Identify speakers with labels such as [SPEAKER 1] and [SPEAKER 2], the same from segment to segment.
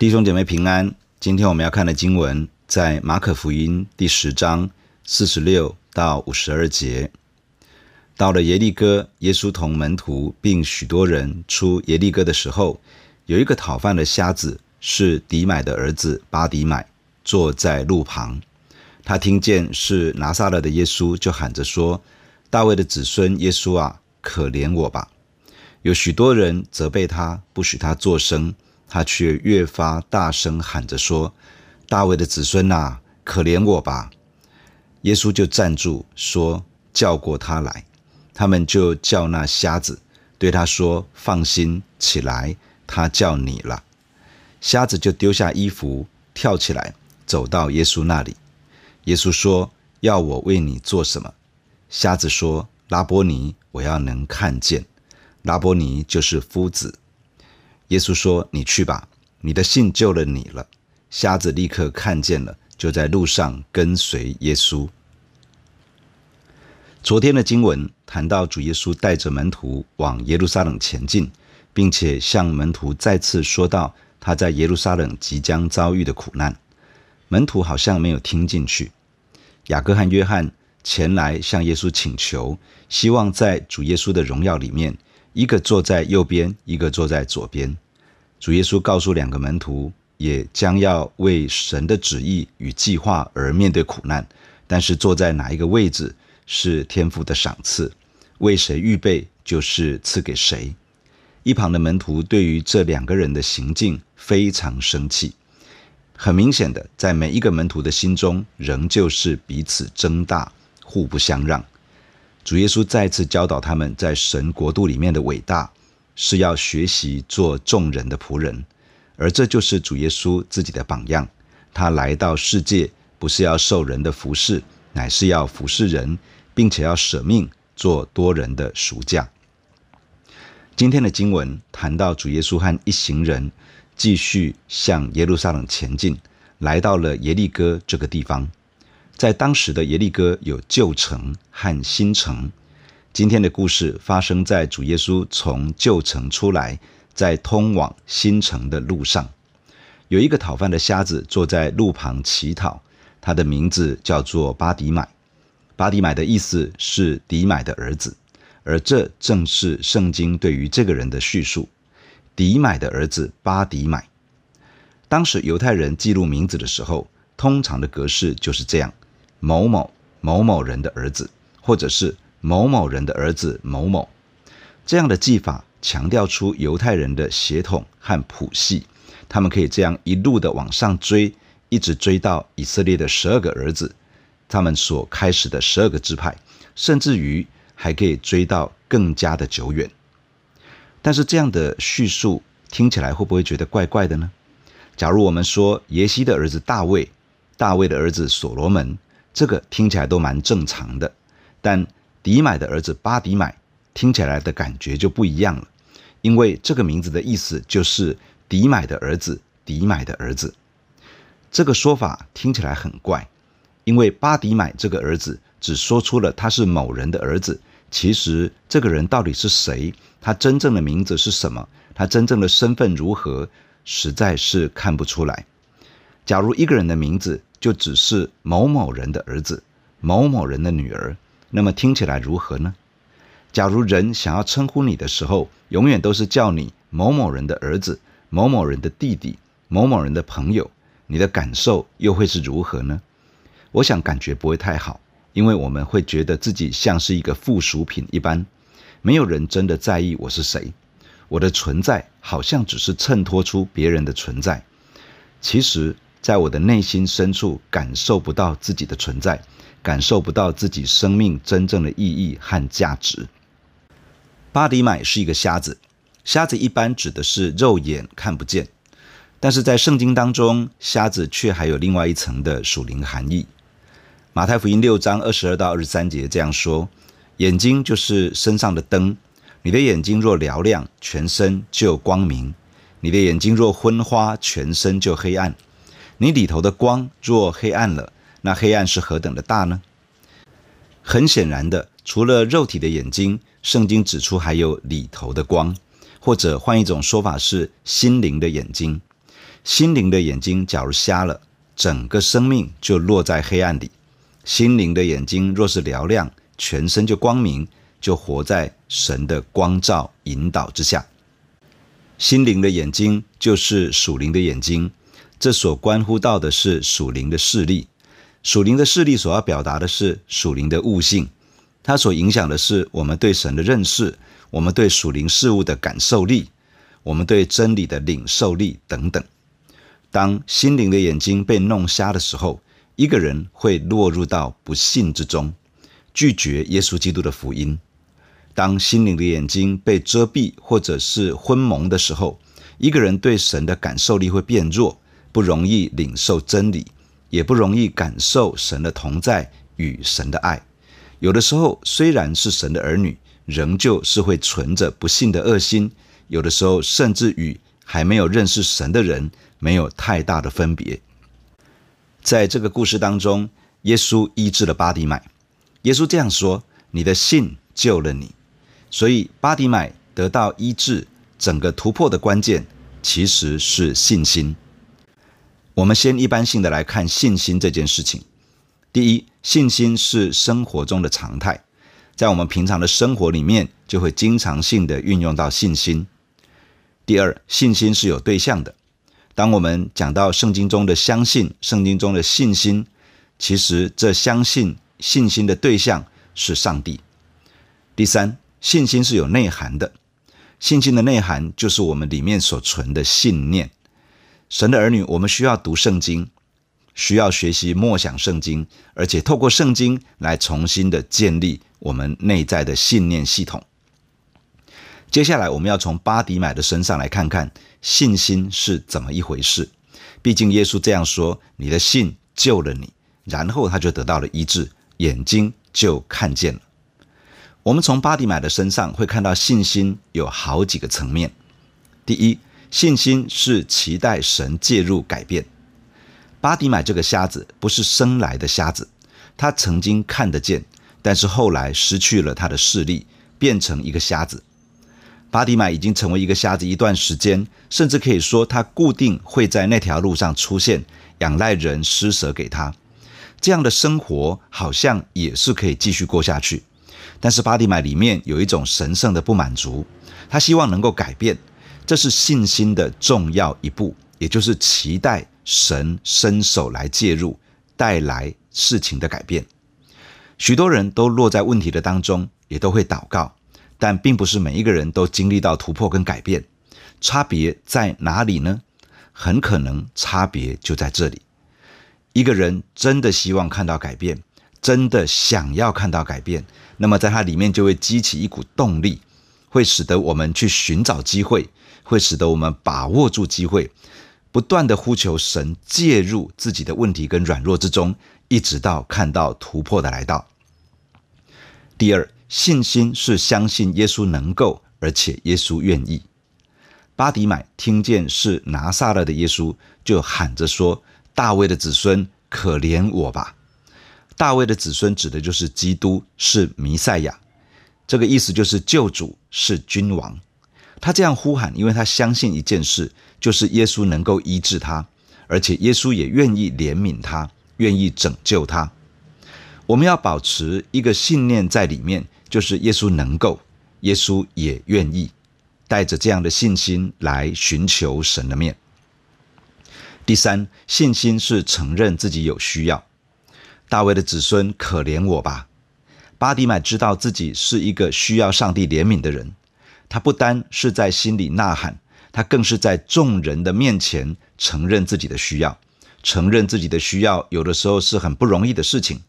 [SPEAKER 1] 弟兄姐妹平安，今天我们要看的经文在马可福音第十章四十六到五十二节。到了耶利哥，耶稣同门徒并许多人出耶利哥的时候，有一个讨饭的瞎子，是底买的儿子巴底买，坐在路旁。他听见是拿撒勒的耶稣，就喊着说：“大卫的子孙耶稣啊，可怜我吧！”有许多人责备他，不许他作声。他却越发大声喊着说：“大卫的子孙呐，可怜我吧！”耶稣就站住说：“叫过他来。”他们就叫那瞎子，对他说：“放心，起来，他叫你了。”瞎子就丢下衣服，跳起来，走到耶稣那里。耶稣说：“要我为你做什么？”瞎子说：“拉波尼，我要能看见。”拉波尼就是夫子。耶稣说：“你去吧，你的信救了你了。”瞎子立刻看见了，就在路上跟随耶稣。昨天的经文谈到主耶稣带着门徒往耶路撒冷前进，并且向门徒再次说到他在耶路撒冷即将遭遇的苦难。门徒好像没有听进去。雅各和约翰前来向耶稣请求，希望在主耶稣的荣耀里面。一个坐在右边，一个坐在左边。主耶稣告诉两个门徒，也将要为神的旨意与计划而面对苦难。但是坐在哪一个位置是天父的赏赐，为谁预备就是赐给谁。一旁的门徒对于这两个人的行径非常生气。很明显的，在每一个门徒的心中，仍旧是彼此争大，互不相让。主耶稣再次教导他们，在神国度里面的伟大，是要学习做众人的仆人，而这就是主耶稣自己的榜样。他来到世界，不是要受人的服侍，乃是要服侍人，并且要舍命做多人的赎价。今天的经文谈到主耶稣和一行人继续向耶路撒冷前进，来到了耶利哥这个地方。在当时的耶利哥有旧城和新城。今天的故事发生在主耶稣从旧城出来，在通往新城的路上。有一个讨饭的瞎子坐在路旁乞讨，他的名字叫做巴迪买。巴迪买的意思是迪买的儿子，而这正是圣经对于这个人的叙述。迪买的儿子巴迪买。当时犹太人记录名字的时候，通常的格式就是这样。某某某某人的儿子，或者是某某人的儿子某某，这样的记法强调出犹太人的血统和谱系，他们可以这样一路的往上追，一直追到以色列的十二个儿子，他们所开始的十二个支派，甚至于还可以追到更加的久远。但是这样的叙述听起来会不会觉得怪怪的呢？假如我们说耶西的儿子大卫，大卫的儿子所罗门。这个听起来都蛮正常的，但迪买的儿子巴迪买听起来的感觉就不一样了，因为这个名字的意思就是迪买的儿子，迪买的儿子。这个说法听起来很怪，因为巴迪买这个儿子只说出了他是某人的儿子，其实这个人到底是谁，他真正的名字是什么，他真正的身份如何，实在是看不出来。假如一个人的名字，就只是某某人的儿子，某某人的女儿，那么听起来如何呢？假如人想要称呼你的时候，永远都是叫你某某人的儿子、某某人的弟弟、某某人的朋友，你的感受又会是如何呢？我想感觉不会太好，因为我们会觉得自己像是一个附属品一般，没有人真的在意我是谁，我的存在好像只是衬托出别人的存在，其实。在我的内心深处，感受不到自己的存在，感受不到自己生命真正的意义和价值。巴迪买是一个瞎子，瞎子一般指的是肉眼看不见，但是在圣经当中，瞎子却还有另外一层的属灵含义。马太福音六章二十二到二十三节这样说：眼睛就是身上的灯，你的眼睛若瞭亮，全身就光明；你的眼睛若昏花，全身就黑暗。你里头的光若黑暗了，那黑暗是何等的大呢？很显然的，除了肉体的眼睛，圣经指出还有里头的光，或者换一种说法是心灵的眼睛。心灵的眼睛假如瞎了，整个生命就落在黑暗里；心灵的眼睛若是嘹亮，全身就光明，就活在神的光照引导之下。心灵的眼睛就是属灵的眼睛，这所关乎到的是属灵的视力。属灵的视力所要表达的是属灵的悟性，它所影响的是我们对神的认识，我们对属灵事物的感受力，我们对真理的领受力等等。当心灵的眼睛被弄瞎的时候，一个人会落入到不信之中，拒绝耶稣基督的福音。当心灵的眼睛被遮蔽或者是昏蒙的时候，一个人对神的感受力会变弱，不容易领受真理，也不容易感受神的同在与神的爱。有的时候虽然是神的儿女，仍旧是会存着不信的恶心。有的时候甚至与还没有认识神的人没有太大的分别。在这个故事当中，耶稣医治了巴底买。耶稣这样说：“你的信救了你。”所以，巴底买得到医治，整个突破的关键其实是信心。我们先一般性的来看信心这件事情。第一，信心是生活中的常态，在我们平常的生活里面，就会经常性的运用到信心。第二，信心是有对象的。当我们讲到圣经中的相信，圣经中的信心，其实这相信信心的对象是上帝。第三。信心是有内涵的，信心的内涵就是我们里面所存的信念。神的儿女，我们需要读圣经，需要学习默想圣经，而且透过圣经来重新的建立我们内在的信念系统。接下来，我们要从巴迪买的身上来看看信心是怎么一回事。毕竟耶稣这样说：“你的信救了你。”然后他就得到了医治，眼睛就看见了。我们从巴迪买的身上会看到信心有好几个层面。第一，信心是期待神介入改变。巴迪买这个瞎子不是生来的瞎子，他曾经看得见，但是后来失去了他的视力，变成一个瞎子。巴迪买已经成为一个瞎子一段时间，甚至可以说他固定会在那条路上出现，仰赖人施舍给他。这样的生活好像也是可以继续过下去。但是巴迪买里面有一种神圣的不满足，他希望能够改变，这是信心的重要一步，也就是期待神伸手来介入，带来事情的改变。许多人都落在问题的当中，也都会祷告，但并不是每一个人都经历到突破跟改变。差别在哪里呢？很可能差别就在这里。一个人真的希望看到改变。真的想要看到改变，那么在它里面就会激起一股动力，会使得我们去寻找机会，会使得我们把握住机会，不断的呼求神介入自己的问题跟软弱之中，一直到看到突破的来到。第二，信心是相信耶稣能够，而且耶稣愿意。巴底买听见是拿撒勒的耶稣，就喊着说：“大卫的子孙，可怜我吧。”大卫的子孙指的就是基督，是弥赛亚，这个意思就是救主，是君王。他这样呼喊，因为他相信一件事，就是耶稣能够医治他，而且耶稣也愿意怜悯他，愿意拯救他。我们要保持一个信念在里面，就是耶稣能够，耶稣也愿意，带着这样的信心来寻求神的面。第三，信心是承认自己有需要。大卫的子孙，可怜我吧！巴迪买知道自己是一个需要上帝怜悯的人，他不单是在心里呐喊，他更是在众人的面前承认自己的需要。承认自己的需要，有的时候是很不容易的事情，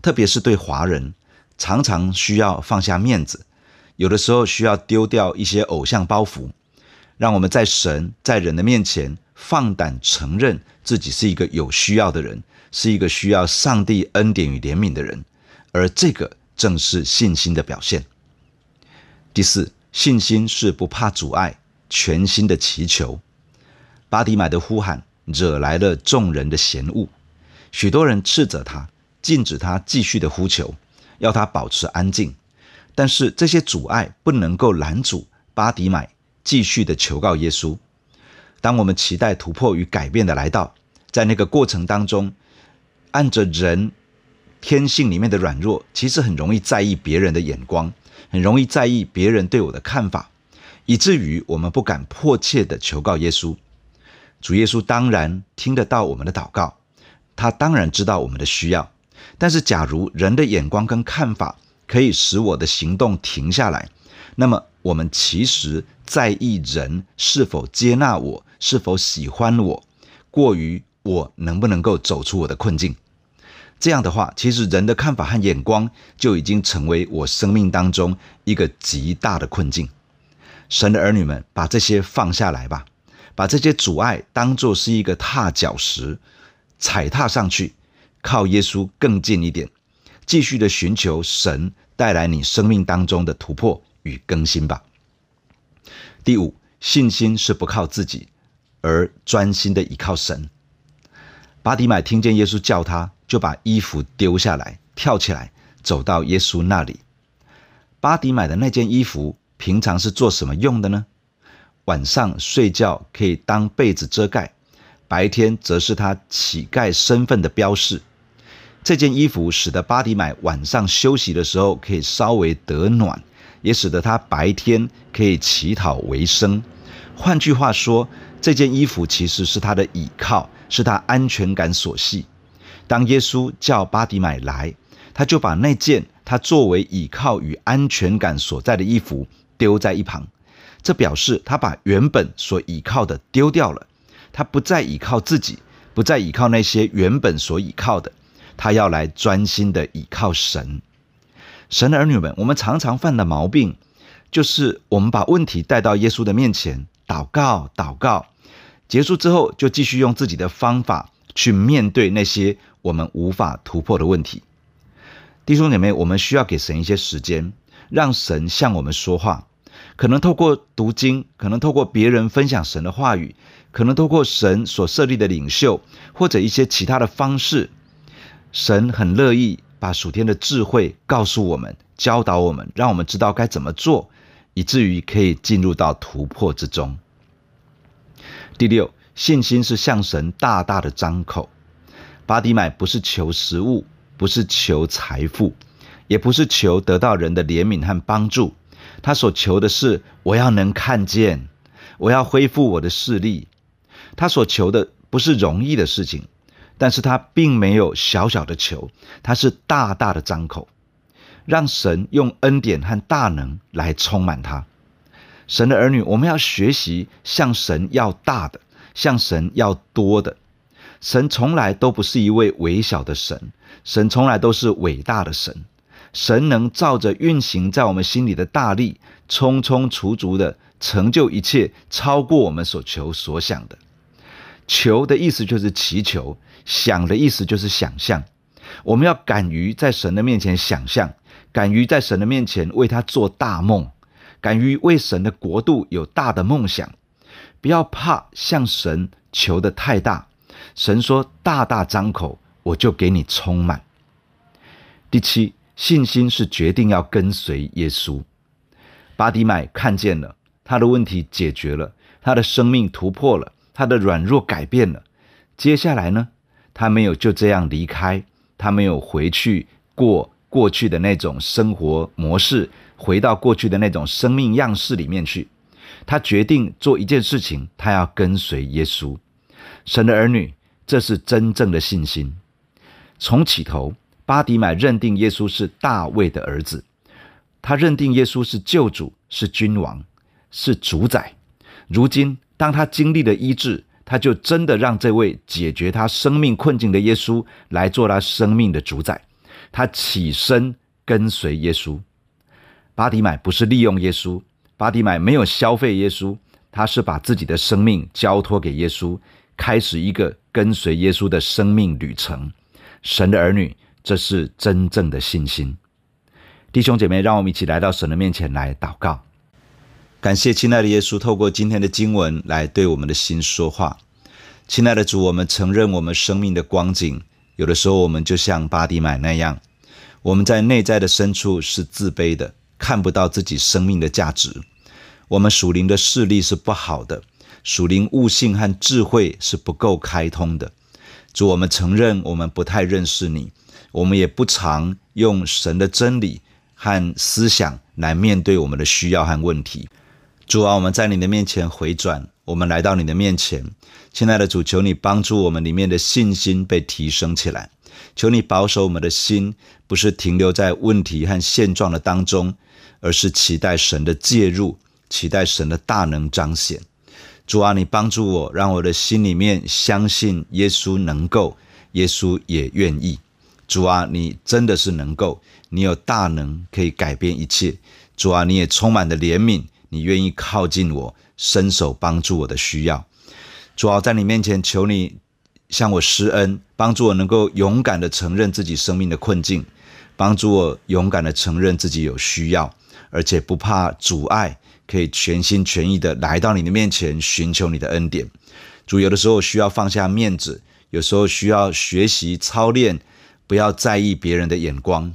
[SPEAKER 1] 特别是对华人，常常需要放下面子，有的时候需要丢掉一些偶像包袱，让我们在神在人的面前放胆承认自己是一个有需要的人。是一个需要上帝恩典与怜悯的人，而这个正是信心的表现。第四，信心是不怕阻碍，全心的祈求。巴底买的呼喊惹来了众人的嫌恶，许多人斥责他，禁止他继续的呼求，要他保持安静。但是这些阻碍不能够拦阻巴底买继续的求告耶稣。当我们期待突破与改变的来到，在那个过程当中，按着人天性里面的软弱，其实很容易在意别人的眼光，很容易在意别人对我的看法，以至于我们不敢迫切地求告耶稣。主耶稣当然听得到我们的祷告，他当然知道我们的需要。但是，假如人的眼光跟看法可以使我的行动停下来，那么我们其实在意人是否接纳我，是否喜欢我，过于我能不能够走出我的困境。这样的话，其实人的看法和眼光就已经成为我生命当中一个极大的困境。神的儿女们，把这些放下来吧，把这些阻碍当作是一个踏脚石，踩踏上去。靠耶稣更近一点，继续的寻求神带来你生命当中的突破与更新吧。第五，信心是不靠自己，而专心的依靠神。巴迪买听见耶稣叫他，就把衣服丢下来，跳起来，走到耶稣那里。巴迪买的那件衣服，平常是做什么用的呢？晚上睡觉可以当被子遮盖，白天则是他乞丐身份的标示。这件衣服使得巴迪买晚上休息的时候可以稍微得暖，也使得他白天可以乞讨为生。换句话说，这件衣服其实是他的倚靠，是他安全感所系。当耶稣叫巴底买来，他就把那件他作为倚靠与安全感所在的衣服丢在一旁。这表示他把原本所倚靠的丢掉了，他不再倚靠自己，不再倚靠那些原本所倚靠的。他要来专心的倚靠神，神的儿女们，我们常常犯的毛病，就是我们把问题带到耶稣的面前，祷告，祷告，结束之后就继续用自己的方法去面对那些我们无法突破的问题。弟兄姐妹，我们需要给神一些时间，让神向我们说话，可能透过读经，可能透过别人分享神的话语，可能透过神所设立的领袖，或者一些其他的方式。神很乐意把属天的智慧告诉我们，教导我们，让我们知道该怎么做，以至于可以进入到突破之中。第六，信心是向神大大的张口。巴底买不是求食物，不是求财富，也不是求得到人的怜悯和帮助，他所求的是我要能看见，我要恢复我的视力。他所求的不是容易的事情。但是他并没有小小的求，他是大大的张口，让神用恩典和大能来充满他。神的儿女，我们要学习向神要大的，向神要多的。神从来都不是一位微小的神，神从来都是伟大的神。神能照着运行在我们心里的大力，充充足足的成就一切，超过我们所求所想的。求的意思就是祈求。想的意思就是想象，我们要敢于在神的面前想象，敢于在神的面前为他做大梦，敢于为神的国度有大的梦想，不要怕向神求得太大。神说：“大大张口，我就给你充满。”第七，信心是决定要跟随耶稣。巴迪买看见了，他的问题解决了，他的生命突破了，他的软弱改变了。接下来呢？他没有就这样离开，他没有回去过过去的那种生活模式，回到过去的那种生命样式里面去。他决定做一件事情，他要跟随耶稣。神的儿女，这是真正的信心。从起头，巴迪买认定耶稣是大卫的儿子，他认定耶稣是救主，是君王，是主宰。如今，当他经历了医治，他就真的让这位解决他生命困境的耶稣来做他生命的主宰。他起身跟随耶稣。巴迪买不是利用耶稣，巴迪买没有消费耶稣，他是把自己的生命交托给耶稣，开始一个跟随耶稣的生命旅程。神的儿女，这是真正的信心。弟兄姐妹，让我们一起来到神的面前来祷告。感谢亲爱的耶稣，透过今天的经文来对我们的心说话。亲爱的主，我们承认我们生命的光景，有的时候我们就像巴底买那样，我们在内在的深处是自卑的，看不到自己生命的价值。我们属灵的视力是不好的，属灵悟性和智慧是不够开通的。主，我们承认我们不太认识你，我们也不常用神的真理和思想来面对我们的需要和问题。主啊，我们在你的面前回转，我们来到你的面前，亲爱的主，求你帮助我们里面的信心被提升起来。求你保守我们的心，不是停留在问题和现状的当中，而是期待神的介入，期待神的大能彰显。主啊，你帮助我，让我的心里面相信耶稣能够，耶稣也愿意。主啊，你真的是能够，你有大能可以改变一切。主啊，你也充满了怜悯，你愿意靠近我，伸手帮助我的需要。主啊，在你面前求你。向我施恩，帮助我能够勇敢地承认自己生命的困境，帮助我勇敢地承认自己有需要，而且不怕阻碍，可以全心全意的来到你的面前，寻求你的恩典。主，有的时候需要放下面子，有时候需要学习操练，不要在意别人的眼光。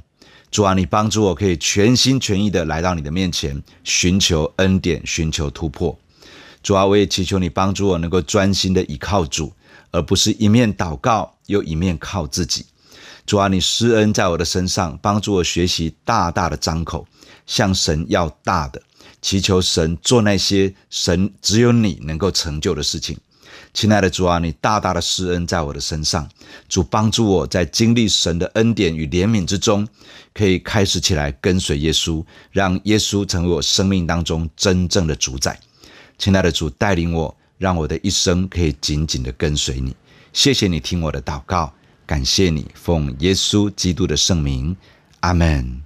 [SPEAKER 1] 主啊，你帮助我可以全心全意的来到你的面前，寻求恩典，寻求突破。主啊，我也祈求你帮助我能够专心的倚靠主。而不是一面祷告又一面靠自己。主啊，你施恩在我的身上，帮助我学习大大的张口，向神要大的，祈求神做那些神只有你能够成就的事情。亲爱的主啊，你大大的施恩在我的身上，主帮助我在经历神的恩典与怜悯之中，可以开始起来跟随耶稣，让耶稣成为我生命当中真正的主宰。亲爱的主，带领我。让我的一生可以紧紧的跟随你，谢谢你听我的祷告，感谢你奉耶稣基督的圣名，阿门。